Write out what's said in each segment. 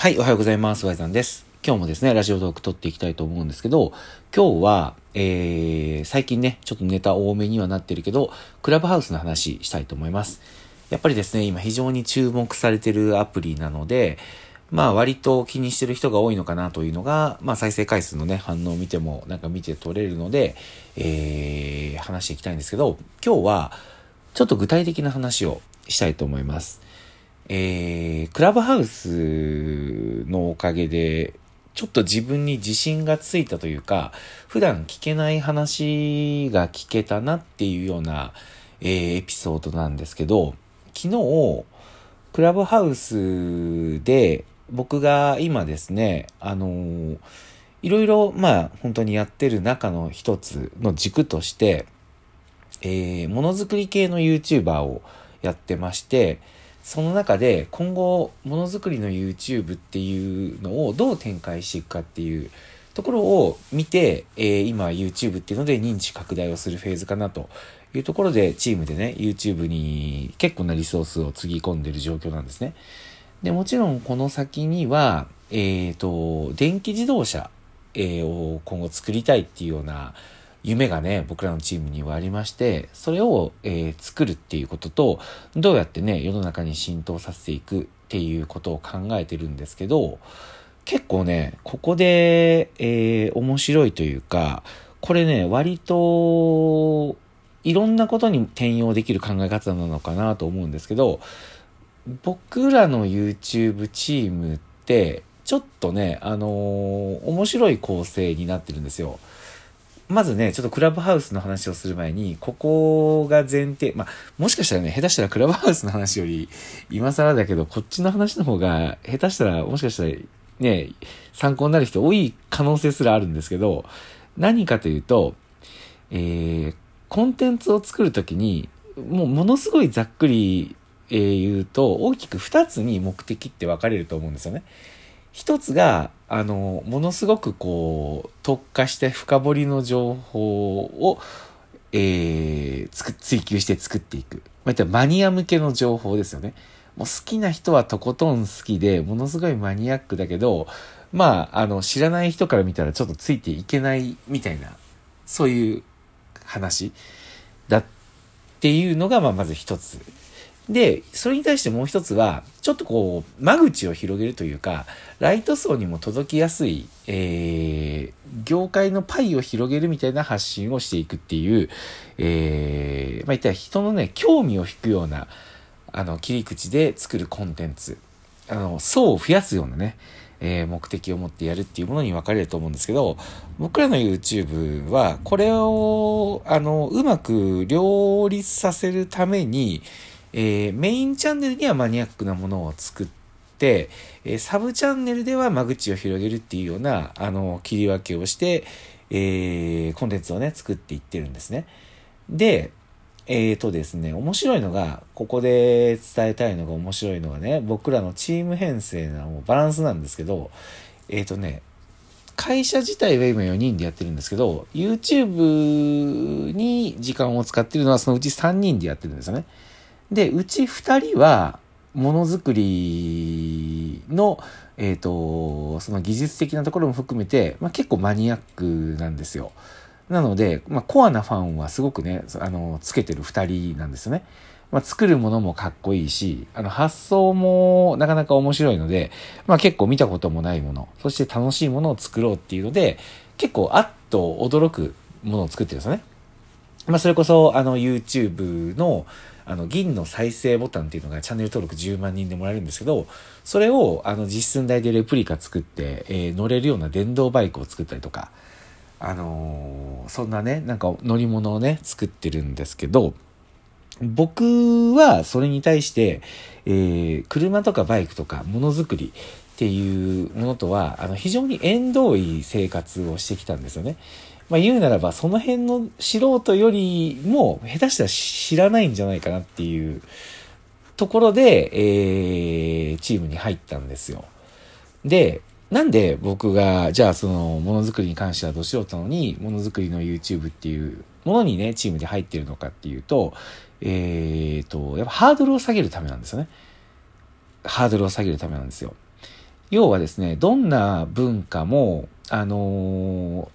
はい、おはようございます。ワイさんです。今日もですね、ラジオトーク撮っていきたいと思うんですけど、今日は、えー、最近ね、ちょっとネタ多めにはなってるけど、クラブハウスの話したいと思います。やっぱりですね、今非常に注目されてるアプリなので、まあ割と気にしてる人が多いのかなというのが、まあ再生回数のね、反応を見てもなんか見て取れるので、えー、話していきたいんですけど、今日はちょっと具体的な話をしたいと思います。えー、クラブハウスのおかげで、ちょっと自分に自信がついたというか、普段聞けない話が聞けたなっていうような、えーエピソードなんですけど、昨日、クラブハウスで僕が今ですね、あのーいろいろ、まあ、本当にやってる中の一つの軸として、えーものづくり系の YouTuber をやってまして、その中で今後ものづくりの YouTube っていうのをどう展開していくかっていうところを見て、えー今 YouTube っていうので認知拡大をするフェーズかなというところでチームでね YouTube に結構なリソースをつぎ込んでる状況なんですね。でもちろんこの先には、えっ、と電気自動車、えーを今後作りたいっていうような夢がね、僕らのチームにはありまして、それを、えー作るっていうことと、どうやってね、世の中に浸透させていくっていうことを考えてるんですけど、結構ね、ここで、えー面白いというか、これね、割と、いろんなことに転用できる考え方なのかなと思うんですけど、僕らの YouTube チームって、ちょっとね、あのー面白い構成になってるんですよ。まずね、ちょっとクラブハウスの話をする前に、ここが前提、まあ、もしかしたらね、下手したらクラブハウスの話より、今更だけど、こっちの話の方が、下手したら、もしかしたら、ね、参考になる人多い可能性すらあるんですけど、何かというと、えー、コンテンツを作るときに、もうものすごいざっくり、え言うと、大きく2つに目的って分かれると思うんですよね。一つが、あの、ものすごくこう、特化して深掘りの情報を、えー、つく追求して作っていく。まあ、言ったマニア向けの情報ですよね。もう好きな人はとことん好きで、ものすごいマニアックだけど、まあ、あの、知らない人から見たらちょっとついていけないみたいな、そういう話だっていうのが、まあ、まず一つ。で、それに対してもう一つは、ちょっとこう、間口を広げるというか、ライト層にも届きやすい、えー、業界のパイを広げるみたいな発信をしていくっていう、えー、まあ、言ったら人のね、興味を引くような、あの、切り口で作るコンテンツ、あの、層を増やすようなね、えー目的を持ってやるっていうものに分かれると思うんですけど、僕らの YouTube は、これを、あの、うまく両立させるために、えーメインチャンネルにはマニアックなものを作って、えーサブチャンネルでは間口を広げるっていうような、あの、切り分けをして、えーコンテンツをね、作っていってるんですね。で、えーとですね、面白いのが、ここで伝えたいのが面白いのがね、僕らのチーム編成のバランスなんですけど、えーとね、会社自体は今4人でやってるんですけど、YouTube に時間を使ってるのはそのうち3人でやってるんですよね。で、うち2人は、ものづくりの、えっ、と、その技術的なところも含めて、まあ、結構マニアックなんですよ。なので、まあ、コアなファンはすごくね、あの、つけてる2人なんですよね。まあ、作るものもかっこいいし、あの、発想もなかなか面白いので、まあ、結構見たこともないもの、そして楽しいものを作ろうっていうので、結構あっと驚くものを作ってるんですよね。まあ、それこそ、あの、YouTube の、あの、銀の再生ボタンっていうのがチャンネル登録10万人でもらえるんですけど、それを、あの、実寸大でレプリカ作って、えー乗れるような電動バイクを作ったりとか、あのーそんなね、なんか乗り物をね、作ってるんですけど、僕はそれに対して、えー車とかバイクとかものづくりっていうものとは、あの、非常に縁遠い生活をしてきたんですよね。まあ言うならば、その辺の素人よりも、下手したら知らないんじゃないかなっていうところで、えーチームに入ったんですよ。で、なんで僕が、じゃあそのものづくりに関してはど素人なのに、ものづくりの YouTube っていうものにね、チームで入ってるのかっていうと、えーと、やっぱハードルを下げるためなんですよね。ハードルを下げるためなんですよ。要はですね、どんな文化も、あのー、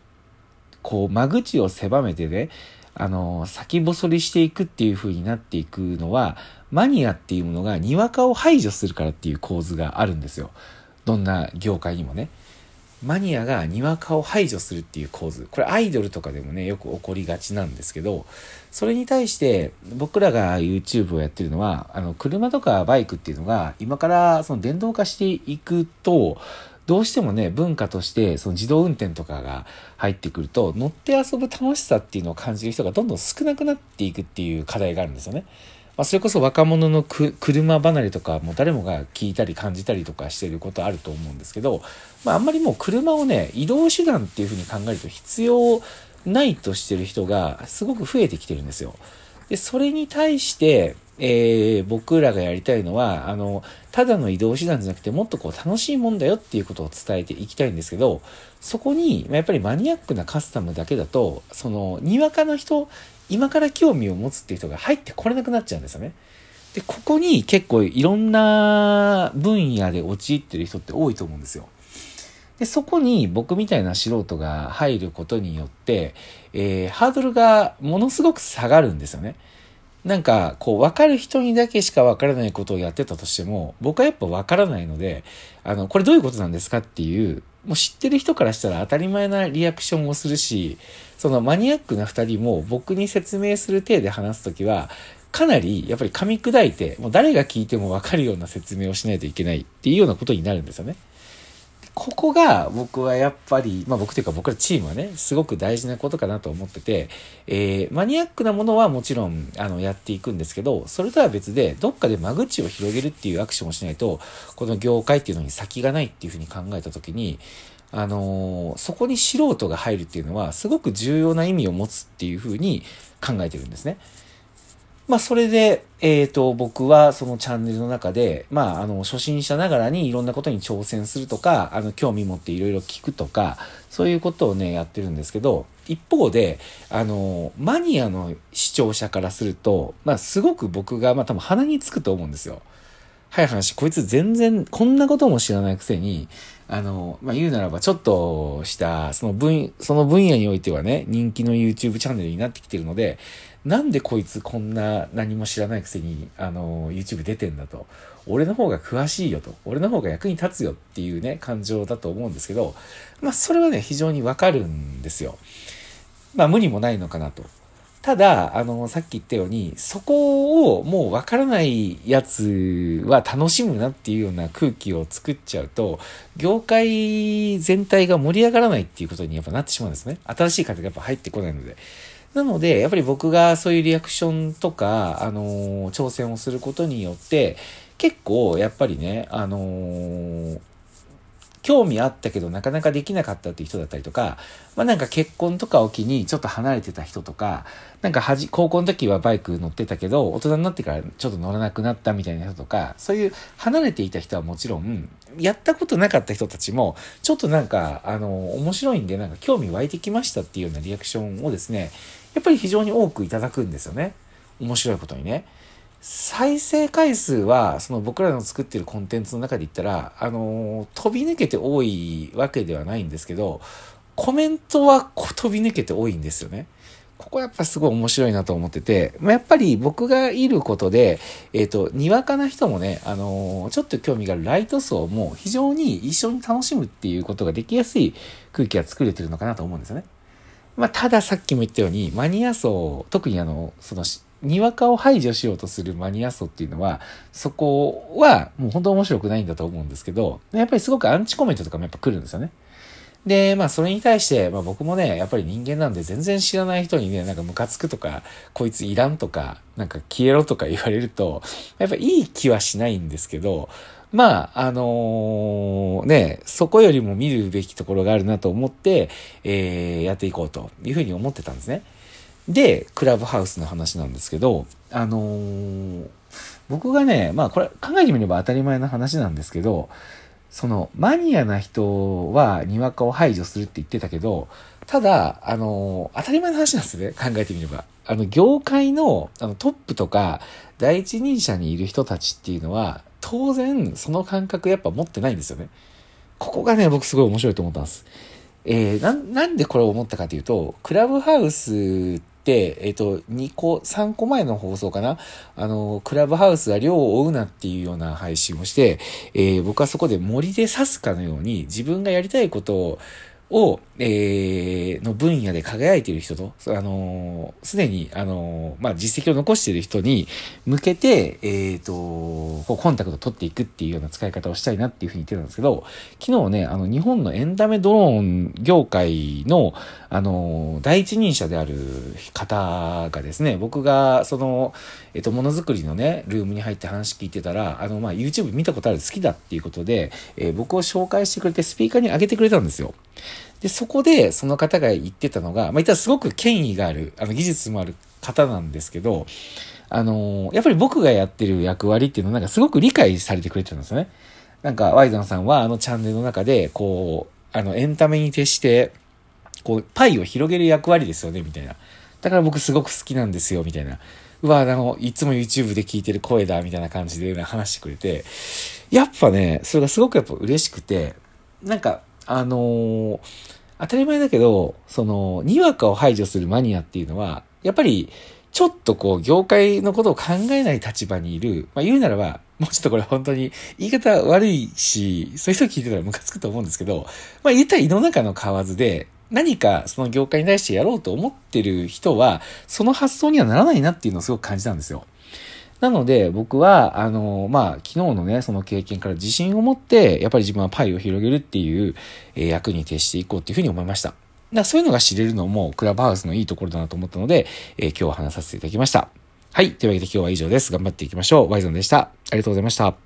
こう、間口を狭めてね、あの、先細りしていくっていう風になっていくのは、マニアっていうものがにわかを排除するからっていう構図があるんですよ。どんな業界にもね。マニアがにわかを排除するっていう構図。これアイドルとかでもね、よく起こりがちなんですけど、それに対して僕らが YouTube をやってるのは、あの、車とかバイクっていうのが今からその電動化していくと、どうしてもね、文化としてその自動運転とかが入ってくると、乗って遊ぶ楽しさっていうのを感じる人がどんどん少なくなっていくっていう課題があるんですよね。まあ、それこそ若者の車離れとかも誰もが聞いたり感じたりとかしてることあると思うんですけど、まあ、あんまりもう車をね、移動手段っていうふうに考えると必要ないとしてる人がすごく増えてきてるんですよ。で、それに対して、えー、僕らがやりたいのは、あの、ただの移動手段じゃなくて、もっとこう楽しいもんだよっていうことを伝えていきたいんですけど、そこに、やっぱりマニアックなカスタムだけだと、その、にわかの人今から興味を持つっていう人が入ってこれなくなっちゃうんですよね。で、ここに結構いろんな分野で陥ってる人って多いと思うんですよ。で、そこに僕みたいな素人が入ることによって、えー、ハードルがものすごく下がるんですよね。なんか、こう、わかる人にだけしかわからないことをやってたとしても、僕はやっぱわからないので、あの、これどういうことなんですかっていう、もう知ってる人からしたら当たり前なリアクションをするし、そのマニアックな二人も僕に説明する体で話すときは、かなりやっぱり噛み砕いて、もう誰が聞いてもわかるような説明をしないといけないっていうようなことになるんですよね。ここが僕はやっぱり、まあ僕というか僕らチームはね、すごく大事なことかなと思ってて、えー、マニアックなものはもちろん、あの、やっていくんですけど、それとは別で、どっかで間口を広げるっていうアクションをしないと、この業界っていうのに先がないっていうふうに考えたときに、あのー、そこに素人が入るっていうのは、すごく重要な意味を持つっていうふうに考えてるんですね。まあ、それで、えっ、ー、と、僕はそのチャンネルの中で、まあ、あの、初心者ながらにいろんなことに挑戦するとか、あの、興味持っていろいろ聞くとか、そういうことをね、やってるんですけど、一方で、あの、マニアの視聴者からすると、まあ、すごく僕が、まあ、多分鼻につくと思うんですよ。はい話、こいつ全然、こんなことも知らないくせに、あの、まあ、言うならば、ちょっとした、その分、その分野においてはね、人気の YouTube チャンネルになってきてるので、なんでこいつこんな何も知らないくせに、あの、YouTube 出てんだと。俺の方が詳しいよと。俺の方が役に立つよっていうね、感情だと思うんですけど、まあ、それはね、非常にわかるんですよ。まあ、無理もないのかなと。ただ、あの、さっき言ったように、そこをもうわからないやつは楽しむなっていうような空気を作っちゃうと、業界全体が盛り上がらないっていうことにやっぱなってしまうんですね。新しい方がやっぱ入ってこないので。なので、やっぱり僕がそういうリアクションとか、あの挑戦をすることによって、結構やっぱりね、あのー興味あったけどなかなかできなかったっていう人だったりとか、まあなんか結婚とかを機にちょっと離れてた人とか、なんかはじ、高校の時はバイク乗ってたけど、大人になってからちょっと乗らなくなったみたいな人とか、そういう離れていた人はもちろん、やったことなかった人たちも、ちょっとなんか、あの、面白いんでなんか興味湧いてきましたっていうようなリアクションをですね、やっぱり非常に多くいただくんですよね。面白いことにね。再生回数は、その僕らの作ってるコンテンツの中で言ったら、あの飛び抜けて多いわけではないんですけど、コメントは飛び抜けて多いんですよね。ここやっぱすごい面白いなと思ってて、まあ、やっぱり僕がいることで、えっ、ー、と、にわかな人もね、あのー、ちょっと興味があるライト層も非常に一緒に楽しむっていうことができやすい空気が作れてるのかなと思うんですよね。まあ、たださっきも言ったように、マニア層、特にあの、その、にわかを排除しようとするマニア層っていうのは、そこはもう本当面白くないんだと思うんですけど、やっぱりすごくアンチコメントとかもやっぱ来るんですよね。で、まあそれに対して、まあ僕もね、やっぱり人間なんで全然知らない人にね、なんかムカつくとか、こいついらんとか、なんか消えろとか言われると、やっぱいい気はしないんですけど、まあ、あのー、ね、そこよりも見るべきところがあるなと思って、えー、やっていこうというふうに思ってたんですね。で、クラブハウスの話なんですけど、あのー、僕がね、まあこれ考えてみれば当たり前の話なんですけど、そのマニアな人はにわかを排除するって言ってたけど、ただ、あの、当たり前の話なんですね、考えてみれば。あの、業界のあのトップとか第一人者にいる人たちっていうのは、当然その感覚やっぱ持ってないんですよね。ここがね、僕すごい面白いと思ったんです。えー、な、なんでこれを思ったかというと、クラブハウスって、えっ、ー、と、2個、3個前の放送かな？あの、クラブハウスは量を追うなっていうような配信をして、えー、僕はそこで森で刺すかのように自分がやりたいことをを、えー、の分野で輝いている人と、あのす、でに、あのー、まあ、実績を残している人に向けて、えっ、と、こう、コンタクトを取っていくっていうような使い方をしたいなっていうふうに言ってたんですけど、昨日ね、あの、日本のエンタメドローン業界の、あの第一人者である方がですね、僕が、その、えっ、と、ものづくりのね、ルームに入って話聞いてたら、あの、まあ、YouTube 見たことある好きだっていうことで、え僕を紹介してくれてスピーカーに上げてくれたんですよ。で、そこでその方が言ってたのが、まあ、言ったらすごく権威がある、あの、技術もある方なんですけど、あのやっぱり僕がやってる役割っていうのをなんかすごく理解されてくれてたんですよね。なんか、ワイザンさんはあのチャンネルの中で、こう、あの、エンタメに徹して、こう、パイを広げる役割ですよね、みたいな。だから僕すごく好きなんですよ、みたいな。うわ、あの、いつも YouTube で聞いてる声だ、みたいな感じで話してくれて、やっぱね、それがすごくやっぱ嬉しくて、なんか、あのー、当たり前だけど、その、にわかを排除するマニアっていうのは、やっぱり、ちょっとこう、業界のことを考えない立場にいる、まあ言うならば、もうちょっとこれ本当に言い方悪いし、そういう人聞いてたらムカつくと思うんですけど、まあ言ったら胃の中の蛙で、何かその業界に対してやろうと思ってる人は、その発想にはならないなっていうのをすごく感じたんですよ。なので、僕は、あの、まあ、昨日のね、その経験から自信を持って、やっぱり自分はパイを広げるっていう、えー、役に徹していこうっていうふうに思いました。だそういうのが知れるのも、クラブハウスのいいところだなと思ったので、えー、今日は話させていただきました。はい。というわけで今日は以上です。頑張っていきましょう。ワイゾンでした。ありがとうございました。